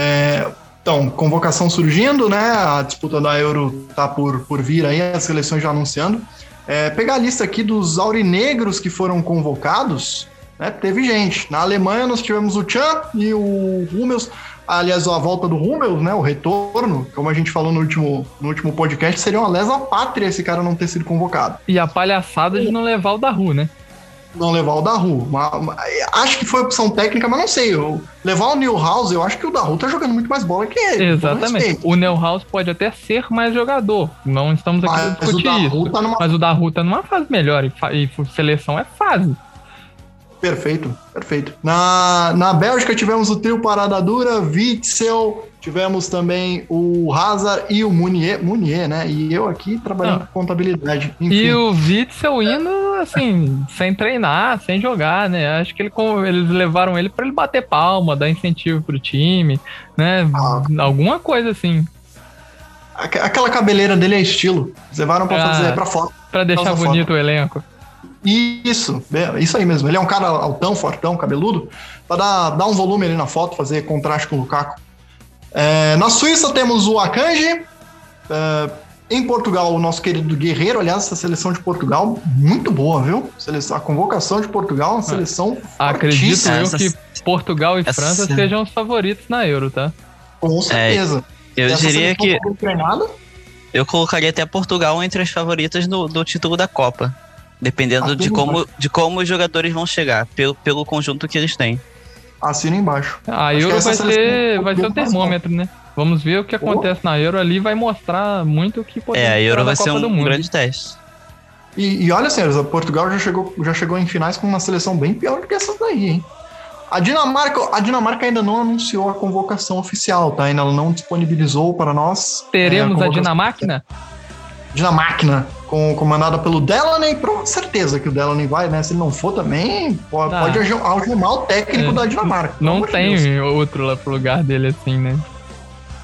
É, então, convocação surgindo, né? A disputa da Euro tá por, por vir aí, as seleções já anunciando. É, pegar a lista aqui dos aurinegros que foram convocados, né? Teve gente. Na Alemanha nós tivemos o Chan e o Hummels. Aliás, a volta do Hummels, né? O retorno, como a gente falou no último, no último podcast, seria uma lesa pátria esse cara não ter sido convocado. E a palhaçada de não levar o Daru, né? Não levar o Daru. Acho que foi opção técnica, mas não sei. Eu, levar o Newhouse, eu acho que o Daru tá jogando muito mais bola que ele. Exatamente. O Newhouse pode até ser mais jogador. Não estamos aqui para discutir isso. Tá numa... Mas o Daru tá numa fase melhor e, e seleção é fase. Perfeito, perfeito. Na, na Bélgica tivemos o trio Parada Dura, Witzel, tivemos também o Hazard e o Munier, Munier né? E eu aqui trabalhando ah. com contabilidade. Enfim. E o Witzel indo, assim, sem treinar, sem jogar, né? Acho que ele, eles levaram ele para ele bater palma, dar incentivo pro time, né? Ah. Alguma coisa assim. Aquela cabeleira dele é estilo. Levaram para ah, fazer para foto. Para deixar bonito foto. o elenco. Isso, é, isso aí mesmo. Ele é um cara altão, fortão, cabeludo, para dar, dar um volume ali na foto, fazer contraste com o Lukaku. É, na Suíça temos o Akanji. É, em Portugal, o nosso querido Guerreiro. Aliás, essa seleção de Portugal, muito boa, viu? A convocação de Portugal é uma seleção. Acredito eu que Portugal e essa... França sejam os favoritos na Euro, tá? Com certeza. É, eu diria que. Eu colocaria até Portugal entre as favoritas do, do título da Copa. Dependendo de como, de como os jogadores vão chegar, pelo, pelo conjunto que eles têm. Assina embaixo. A Euro vai ser, vai ser o termômetro, né? Vamos ver o que acontece oh. na Euro ali, vai mostrar muito o que pode É, a Euro vai ser um grande teste. E, e olha, senhores, Portugal já chegou, já chegou em finais com uma seleção bem pior do que essa daí, hein? A Dinamarca, a Dinamarca ainda não anunciou a convocação oficial, tá? Ainda não disponibilizou para nós. Teremos é, a, a Dinamáquina? Dinamáquina com, comandada pelo Delaney, com certeza que o Delaney vai, né? Se ele não for também, pode, ah. pode algemar o técnico é, da Dinamarca. Não tem de outro lá pro lugar dele assim, né?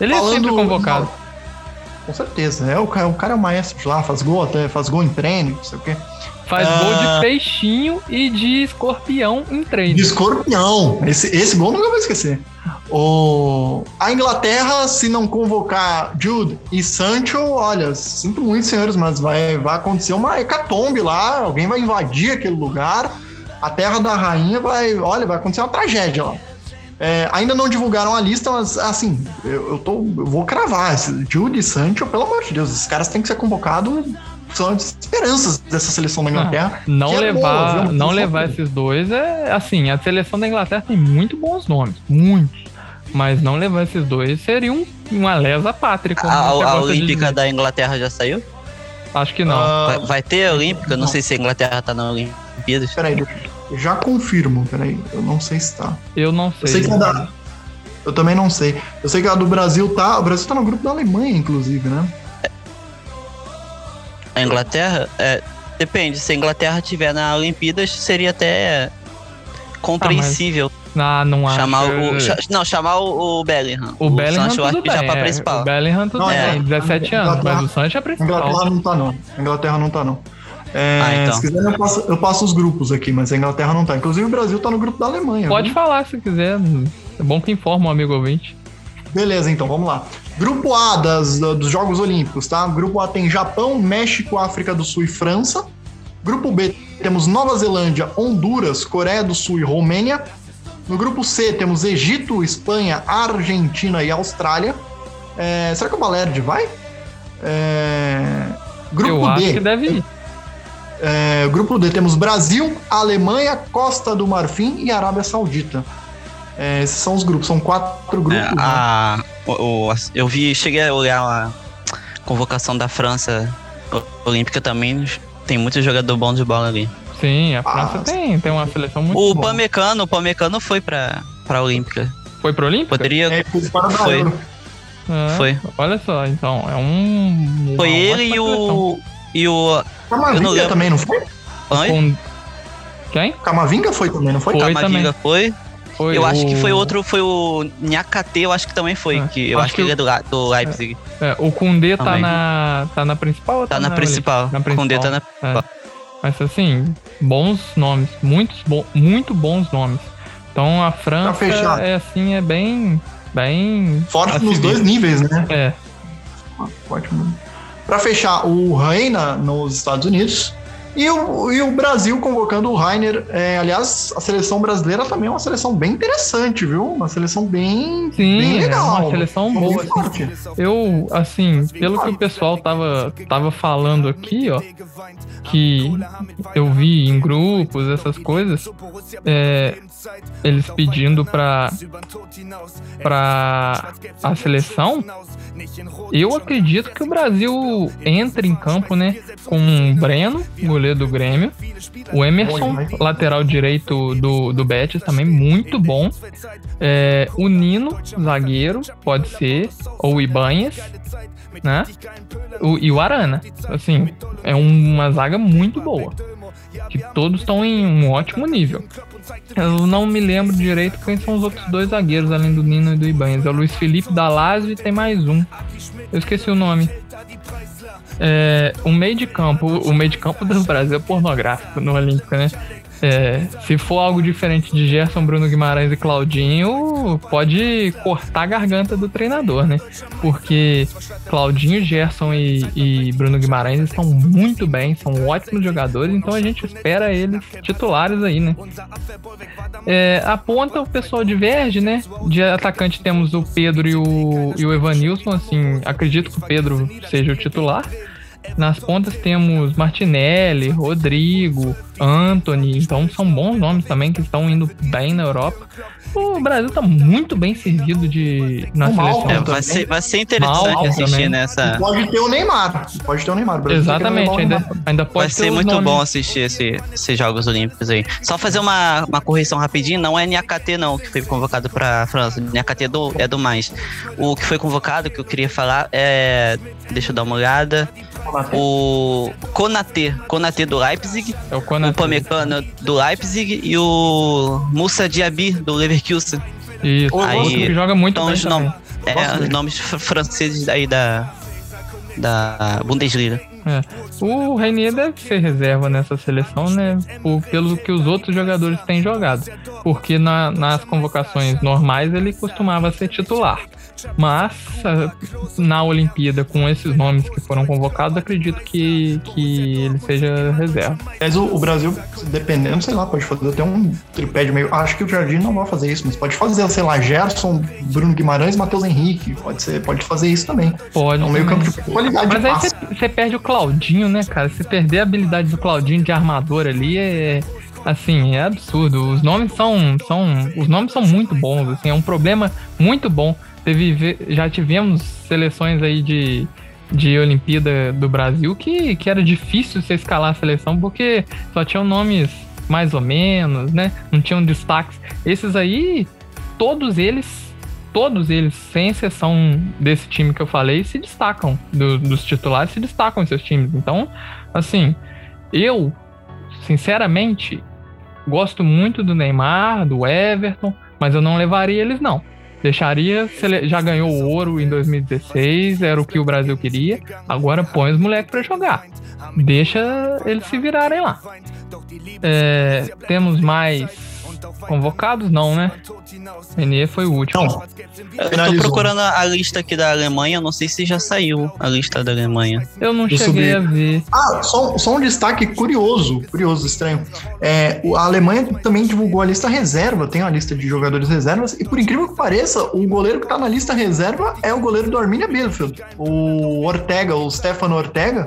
Ele Falando, é sempre convocado. Não, com certeza. É, o, cara, o cara é o maestro lá, faz gol até, faz gol em treino, não sei o quê. Faz ah, gol de peixinho e de escorpião em treino. De escorpião. Esse, esse gol nunca vou esquecer. O... A Inglaterra, se não convocar Jude e Sancho, olha, sinto muito, senhores, mas vai, vai acontecer uma hecatombe lá, alguém vai invadir aquele lugar, a terra da rainha vai, olha, vai acontecer uma tragédia lá. É, ainda não divulgaram a lista, mas assim, eu, eu, tô, eu vou cravar. Jude e Sancho, pelo amor de Deus, esses caras têm que ser convocados são as esperanças dessa seleção da Inglaterra. Não, não levar, boa, não levar esses dois é assim, a seleção da Inglaterra tem muito bons nomes, muitos. Mas não levar esses dois seria um, uma lesa pátria. A, a Olímpica da Inglaterra já saiu? Acho que não. Uh, vai, vai, ter a Olímpica? Não, não, sei se a Inglaterra tá na Olimpíadas. Peraí, já confirmo, peraí. Eu não sei se tá. Eu não sei. Eu sei que é da. Eu também não sei. Eu sei que a do Brasil tá. O Brasil tá no grupo da Alemanha, inclusive, né? A Inglaterra? É, depende. Se a Inglaterra tiver na Olimpíadas, seria até compreensível. Ah, ah, não acho. Chamar o, não, chamar o, o Bellingham. O, o Bellingham Sancho, tudo bem, já pra principal. O Bellingham tudo não, bem, é, 17 anos, mas o Sancho é principal. Inglaterra não tá não. Inglaterra não tá não. É, ah, então. Se quiser, eu passo, eu passo, os grupos aqui, mas a Inglaterra não tá. Inclusive, o Brasil tá no grupo da Alemanha. Pode viu? falar se quiser. É bom que informa um amigo ouvinte. Beleza, então, vamos lá. Grupo A das, dos Jogos Olímpicos, tá? Grupo A tem Japão, México, África do Sul e França. Grupo B temos Nova Zelândia, Honduras, Coreia do Sul e Romênia. No grupo C temos Egito, Espanha, Argentina e Austrália. É, será que o Balerd vai? É, grupo Eu D. Acho que deve ir. É, grupo D temos Brasil, Alemanha, Costa do Marfim e Arábia Saudita. É, esses são os grupos, são quatro grupos. É, né? a, né? o, o, eu vi, cheguei a olhar a convocação da França Olímpica também. Tem muito jogador bom de bola ali. Sim, a França ah, tem, tem uma seleção muito o boa. Pamecano, o Pamecano foi pra, pra Olímpica. Foi pra Olímpica? Poderia. É, foi. É, foi. Olha só, então, é um. Foi ele e o. E o. Camavinga também, não foi? Oi? Com... Quem? Camavinga foi também, não foi? foi Camavinga também. foi. Foi eu o... acho que foi outro, foi o Nhakate, eu acho que também foi. É. Que eu acho, acho que, ele é do, do Leipzig. É, é, o Kundê tá na, tá na principal? Tá, tá na, na, principal. na principal. Kundê tá na principal. É. Mas assim, bons nomes, muitos bo muito bons nomes. Então a França é assim, é bem. bem Forte nos dois níveis, né? É. Ótimo. Para fechar, o Reina nos Estados Unidos. E o, e o Brasil convocando o Rainer. É, aliás, a seleção brasileira também é uma seleção bem interessante, viu? Uma seleção bem, Sim, bem é legal. uma seleção bem boa. forte. Eu, assim, pelo que o pessoal tava, tava falando aqui, ó, que eu vi em grupos, essas coisas, é, eles pedindo pra, pra a seleção, eu acredito que o Brasil entre em campo, né, com o Breno, goleiro do Grêmio, o Emerson, lateral direito do, do Betis, também muito bom, é, o Nino, zagueiro, pode ser, ou o Ibanhas, né? O, e o Arana. Assim, é uma zaga muito boa. Que todos estão em um ótimo nível. Eu não me lembro direito quem são os outros dois zagueiros, além do Nino e do Ibanez. É o Luiz Felipe da Lazio e tem mais um. Eu esqueci o nome. É, o meio de campo, o meio de campo do Brasil é pornográfico no Olímpico, né? É, se for algo diferente de Gerson, Bruno Guimarães e Claudinho, pode cortar a garganta do treinador, né? Porque Claudinho, Gerson e, e Bruno Guimarães estão muito bem, são ótimos jogadores, então a gente espera eles titulares aí, né? É, a ponta o pessoal diverge, né? De atacante temos o Pedro e o, e o Evanilson, assim, acredito que o Pedro seja o titular. Nas pontas temos Martinelli, Rodrigo, Anthony, então são bons nomes também que estão indo bem na Europa. O Brasil tá muito bem servido de na O seleção. É, vai, ser, vai ser interessante Mal assistir também. nessa. Pode ter o Neymar. Pode ter o Neymar. O que Exatamente, o ainda, Neymar. ainda pode Vai ser muito nomes. bom assistir esse- esses Jogos Olímpicos aí. Só fazer uma, uma correção rapidinho, não é NAKT não, que foi convocado pra França. NAKT é do, é do mais. O que foi convocado, que eu queria falar, é. Deixa eu dar uma olhada. O Konate, Konate do Leipzig, É o o Konate. Pamecano do Leipzig e o Moussa Diaby do Leverkusen. Isso, Aí, que joga muito Então, bem os, nom é, os nomes fr- franceses aí da, da Bundesliga. É. O Reinier deve ser reserva nessa seleção, né? Por- pelo que os outros jogadores têm jogado. Porque na- nas convocações normais ele costumava ser titular. Mas ah, na Olimpíada, com esses nomes que foram convocados, acredito que, que ele seja reserva. Mas o, o Brasil, dependendo, sei lá, pode fazer até um tripé de meio. Acho que o Jardim não vai fazer isso, mas pode fazer, sei lá, Gerson, Bruno Guimarães, Matheus Henrique. Pode ser, pode fazer isso também. Pode. É um meio campo de qualidade Mas aí você perde o Claudinho, né, cara? Se perder a habilidade do Claudinho de armador ali é assim, é absurdo. Os nomes são são os nomes são muito bons, assim, é um problema muito bom. Teve ve- já tivemos seleções aí de de Olimpíada do Brasil que, que era difícil você escalar a seleção porque só tinham nomes mais ou menos, né? Não tinham destaques. Esses aí, todos eles todos eles, sem exceção desse time que eu falei, se destacam. do- dos titulares se destacam em seus times. Então, assim, eu, sinceramente, gosto muito do Neymar, do Everton, mas eu não levaria eles, não. Deixaria, já ganhou o ouro em 2016, era o que o Brasil queria. Agora põe os moleques pra jogar. Deixa eles se virarem lá. É, temos mais convocados? Não, né? Renier foi o último. Não, Eu tô Finalizou. procurando a lista aqui da Alemanha, não sei se já saiu a lista da Alemanha. Eu não Eu cheguei subi. a ver. Ah, só, só um destaque curioso, curioso, estranho. É, a Alemanha também divulgou a lista reserva, tem uma lista de jogadores reservas, e por incrível que pareça, o goleiro que tá na lista reserva é o goleiro do Arminia Bielefeld. O Ortega, o Stefano Ortega,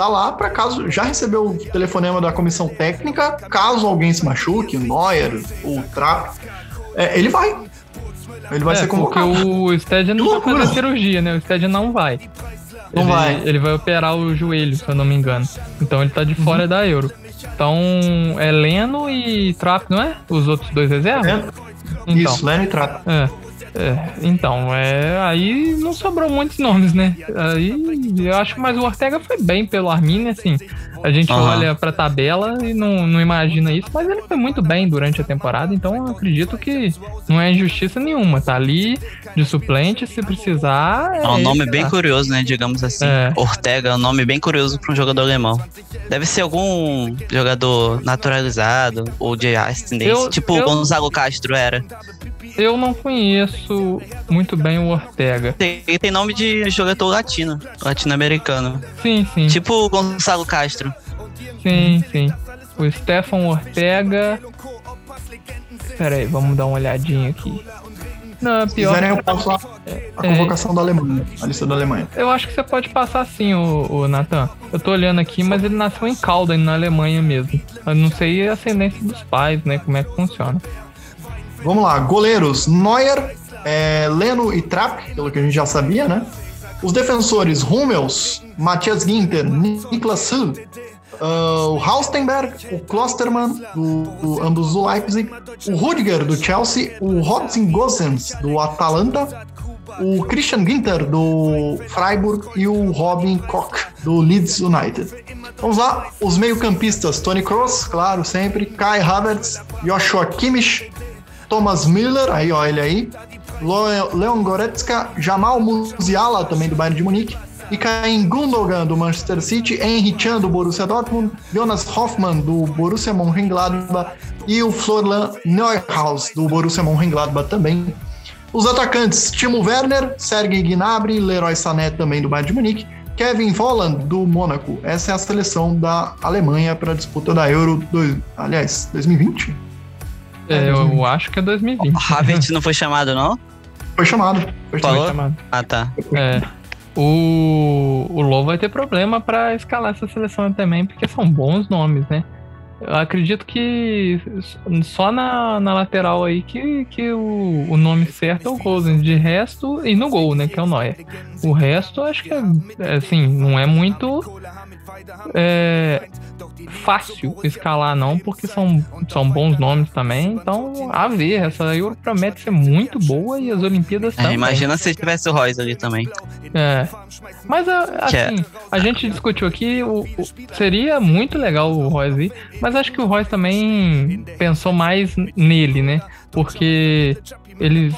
tá lá para caso. Já recebeu o telefonema da comissão técnica, caso alguém se machuque, o Neuer, o Trapp, é, ele vai. Ele vai é, ser porque convocado. o Stead não vai fazer loucura. cirurgia, né? O Stead não vai. Não ele, vai. Ele vai operar o joelho, se eu não me engano. Então ele tá de Uhum. fora da Euro. Então é Leno e Trap, não é? Os outros dois reservas? É, Então, Isso, Leno e Trapp. é, é, então, é, aí não sobrou muitos nomes, né? Aí eu acho que mais o Ortega foi bem pelo Arminia, assim. A gente Aham. olha pra tabela e não, não imagina isso, mas ele foi muito bem durante a temporada, então eu acredito que não é injustiça nenhuma. Tá ali de suplente, se precisar. É um ele nome bem tá. curioso, né? Digamos assim. É. Ortega é um nome bem curioso para um jogador alemão. Deve ser algum jogador naturalizado ou de ascendência. Eu- tipo eu- o Gonzalo Castro era. Eu não conheço muito bem o Ortega. Tem, ele tem nome de jogador latino, latino-americano. Sim, sim. Tipo o Gonzalo Castro. Sim, sim. O Stefan Ortega. Pera aí, vamos dar uma olhadinha aqui. Não, Se pior. quiserem, eu passo a, a convocação é, da Alemanha, a lista da Alemanha. Eu acho que você pode passar sim, o, o Nathan. Eu tô olhando aqui, mas ele nasceu em Calden, na Alemanha mesmo. Eu não sei a ascendência dos pais, né? Como é que funciona. Vamos lá, goleiros: Neuer, é, Leno e Trapp, pelo que a gente já sabia, né? Os defensores: Hummels, Matthias Ginter, Niklas Hill, uh, o Haustenberg, o Klosterman, do, do, ambos do Leipzig, o Rudiger, do Chelsea, o Gosens, do Atalanta, o Christian Ginter, do Freiburg, e o Robin Koch, do Leeds United. Vamos lá, os meio-campistas: Tony Kroos, claro, sempre, Kai Havertz, Joshua Kimmich, Thomas Miller, aí ó, ele aí, Leon Goretzka, Jamal Musiala, também do Bayern de Munique, e Caim Gundogan, do Manchester City, Henry Chan, do Borussia Dortmund, Jonas Hoffmann, do Borussia Mönchengladbach e o Florian Neuhaus, do Borussia Mönchengladbach também. Os atacantes, Timo Werner, Sergei Gnabry, Leroy Sané, também do Bayern de Munique, Kevin Volland, do Mônaco. Essa é a seleção da Alemanha para a disputa da Euro, aliás, 2020? É, eu acho que é 2020. O Havertz não foi chamado, não? Foi chamado. Foi chamado. Ah, tá. É. O, o Low vai ter problema para escalar essa seleção também, porque são bons nomes, né? Eu acredito que só na, na lateral aí que, que o, o nome certo é o Golden. De resto, e no gol, né? Que é o Neuer. O resto, acho que é, assim, não é muito é, fácil escalar, não, porque são, são bons nomes também. Então, a ver, essa Euro promete ser muito boa e as Olimpíadas é, também. Imagina se tivesse o Royce ali também. É. Mas, é, assim, a gente discutiu aqui, o, o, seria muito legal o Royce, mas acho que o Royce também pensou mais nele, né? Porque ele,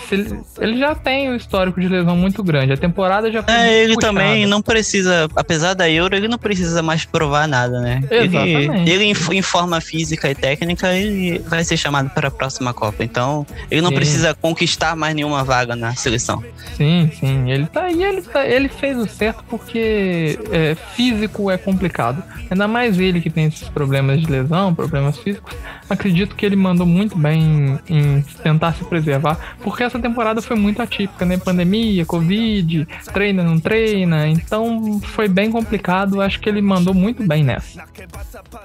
ele já tem um histórico de lesão muito grande. A temporada já foi É, ele puxada. também não precisa, apesar da Euro, ele não precisa mais provar nada, né? Exatamente. Ele, ele em, forma física e técnica, ele vai ser chamado para a próxima Copa. Então, ele não sim. precisa conquistar mais nenhuma vaga na seleção. Sim, sim. Ele tá e ele, tá, ele fez o certo porque é, físico é complicado. Ainda mais ele que tem esses problemas de lesão, problemas físicos. Acredito que ele mandou muito bem em, em tentar se preservar porque essa temporada foi muito atípica, né? Pandemia, Covid, treina, não treina, então foi bem complicado. Acho que ele mandou muito bem nessa.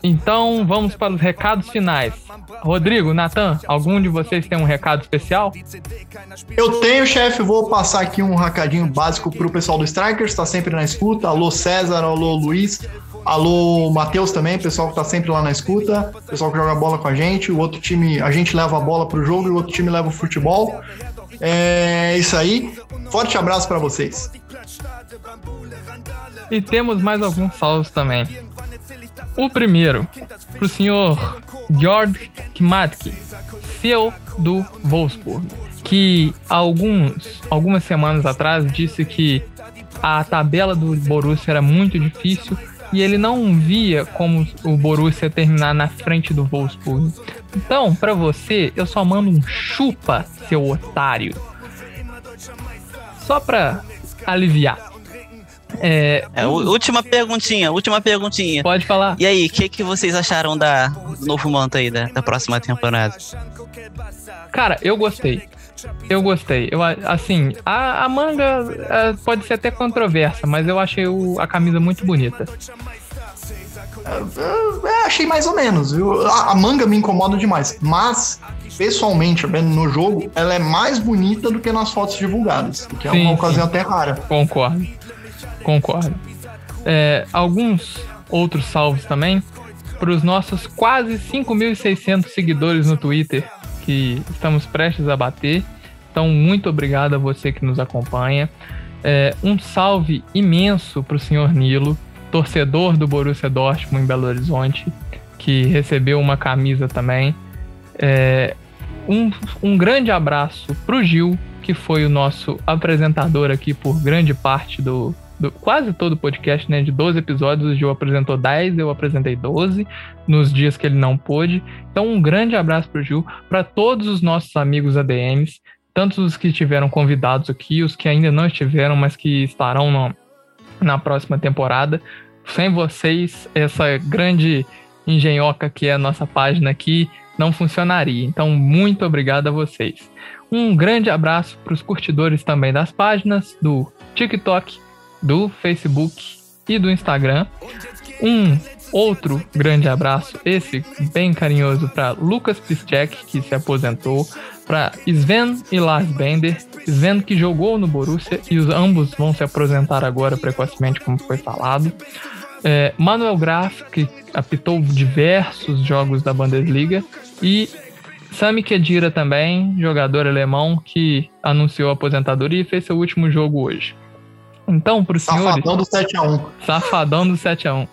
Então vamos para os recados finais. Rodrigo, Natan, algum de vocês tem um recado especial? Eu tenho, chefe. Vou passar aqui um recadinho básico para o pessoal do Strikers, está sempre na escuta. Alô, César, alô, Luiz. Alô, Matheus também, pessoal que tá sempre lá na escuta, pessoal que joga bola com a gente. O outro time, a gente leva a bola pro jogo e o outro time leva o futebol. É isso aí. Forte abraço para vocês. E temos mais alguns salvos também. O primeiro, pro senhor Georg Kmatki, CEO do Wolfsburg, que alguns, algumas semanas atrás disse que a tabela do Borussia era muito difícil e ele não via como o Borussia terminar na frente do Wolfsburg. Então, para você, eu só mando um chupa, seu otário. Só pra aliviar. É, é, última perguntinha, última perguntinha. Pode falar. E aí, o que, que vocês acharam da, do novo manto aí, da, da próxima temporada? Cara, eu gostei. Eu gostei. Eu, assim, a, a manga é, pode ser até controversa, mas eu achei o, a camisa muito bonita. Eu, eu achei mais ou menos. A, a, manga me incomoda demais. Mas, pessoalmente, vendo no jogo, ela é mais bonita do que nas fotos divulgadas. O que é sim, uma ocasião sim. até rara. Concordo. Concordo. É, alguns outros salvos também para os nossos quase 5.600 seguidores no Twitter que estamos prestes a bater. Então, muito obrigado a você que nos acompanha. É, um salve imenso para o senhor Nilo, torcedor do Borussia Dortmund em Belo Horizonte, que recebeu uma camisa também. É, um, um grande abraço para o Gil, que foi o nosso apresentador aqui por grande parte do, do, quase todo o podcast, né? De 12 episódios, o Gil apresentou 10, eu apresentei 12 nos dias que ele não pôde. Então, um grande abraço para o Gil, para todos os nossos amigos ADMs, tanto os que estiveram convidados aqui, os que ainda não estiveram, mas que estarão no, na próxima temporada. Sem vocês, essa grande engenhoca que é a nossa página aqui, não funcionaria. Então, muito obrigado a vocês. Um grande abraço para os curtidores também das páginas do TikTok, do Facebook e do Instagram. Um outro grande abraço, esse bem carinhoso, para Lucas Piszczek, que se aposentou, para Sven e Lars Bender, Sven que jogou no Borussia e os ambos vão se aposentar agora precocemente, como foi falado. É, Manuel Graf, que apitou diversos jogos da Bundesliga, e Sami Khedira também, jogador alemão que anunciou a aposentadoria e fez seu último jogo hoje. Então, para os senhores. Safadão do 7x1. Safadão do 7x1.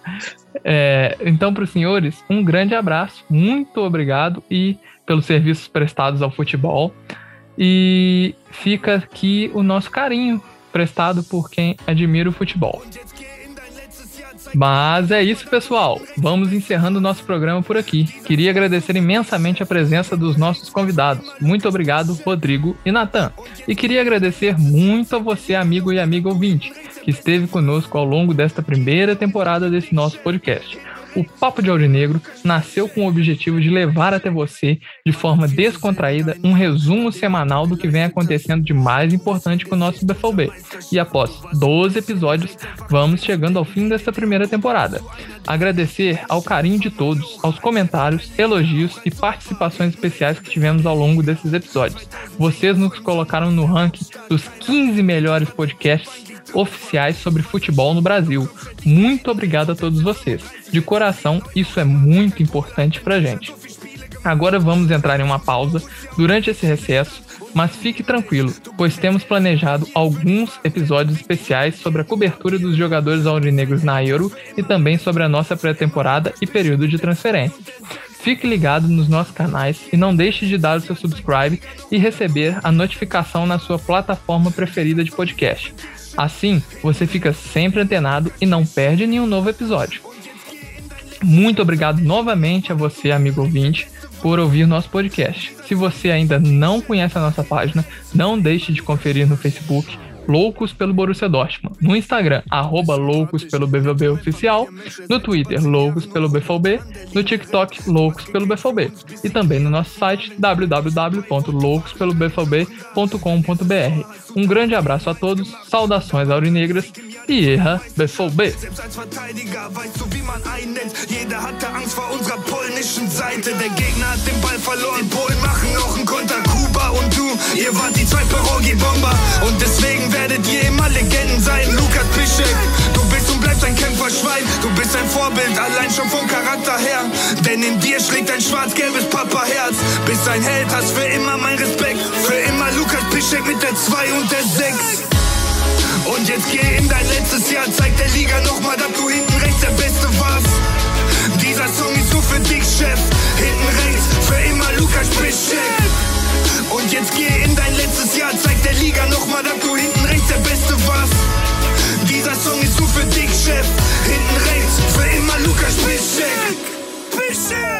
É, então, para os senhores, um grande abraço, muito obrigado e pelos serviços prestados ao futebol. E fica aqui o nosso carinho prestado por quem admira o futebol. Mas é isso, pessoal. Vamos encerrando o nosso programa por aqui. Queria agradecer imensamente a presença dos nossos convidados. Muito obrigado, Rodrigo e Natan. E queria agradecer muito a você, amigo e amiga ouvinte, que esteve conosco ao longo desta primeira temporada desse nosso podcast. O Papo de Aurinegro nasceu com o objetivo de levar até você, de forma descontraída, um resumo semanal do que vem acontecendo de mais importante com o nosso BFB. E após 12 episódios, vamos chegando ao fim desta primeira temporada. Agradecer ao carinho de todos, aos comentários, elogios e participações especiais que tivemos ao longo desses episódios. Vocês nos colocaram no ranking dos 15 melhores podcasts oficiais sobre futebol no Brasil. Muito obrigado a todos vocês. De coração, isso é muito importante pra gente. Agora vamos entrar em uma pausa durante esse recesso, mas fique tranquilo, pois temos planejado alguns episódios especiais sobre a cobertura dos jogadores aurinegros na Euro e também sobre a nossa pré-temporada e período de transferência. Fique ligado nos nossos canais e não deixe de dar o seu subscribe e receber a notificação na sua plataforma preferida de podcast. Assim, você fica sempre antenado e não perde nenhum novo episódio. Muito obrigado novamente a você, amigo ouvinte, por ouvir nosso podcast. Se você ainda não conhece a nossa página, não deixe de conferir no Facebook Loucos pelo Borussia Dortmund. No Instagram, arroba Loucos pelo BVB Oficial. No Twitter, Loucos pelo BVB. No TikTok, Loucos pelo BVB. E também no nosso site www.loucospelobvb.com.br. Um grande abraço a todos, saudações aurinegras e erra BVB. Ihr wart die zwei Perogi-Bomber. Und deswegen werdet ihr immer Legenden sein. Lukas Piszek, du bist und bleibst ein Kämpferschwein. Du bist ein Vorbild, allein schon vom Charakter her. Denn in dir schlägt ein schwarz-gelbes Papa-Herz. Bist ein Held, hast für immer mein Respekt. Für immer Lukas Piszek mit der 2 und der 6. Und jetzt geh in dein letztes Jahr, zeig der Liga nochmal, dass du hinten rechts der Beste warst. Dieser Song ist so für dich, Chef. Hinten rechts, für immer Lukas Piszek. Und jetzt geh in dein letztes Jahr, zeig der Liga nochmal, dass was? Dieser Song ist gut für dich, Chef. Hinten rechts, für immer Lukas Bischek. Bischek!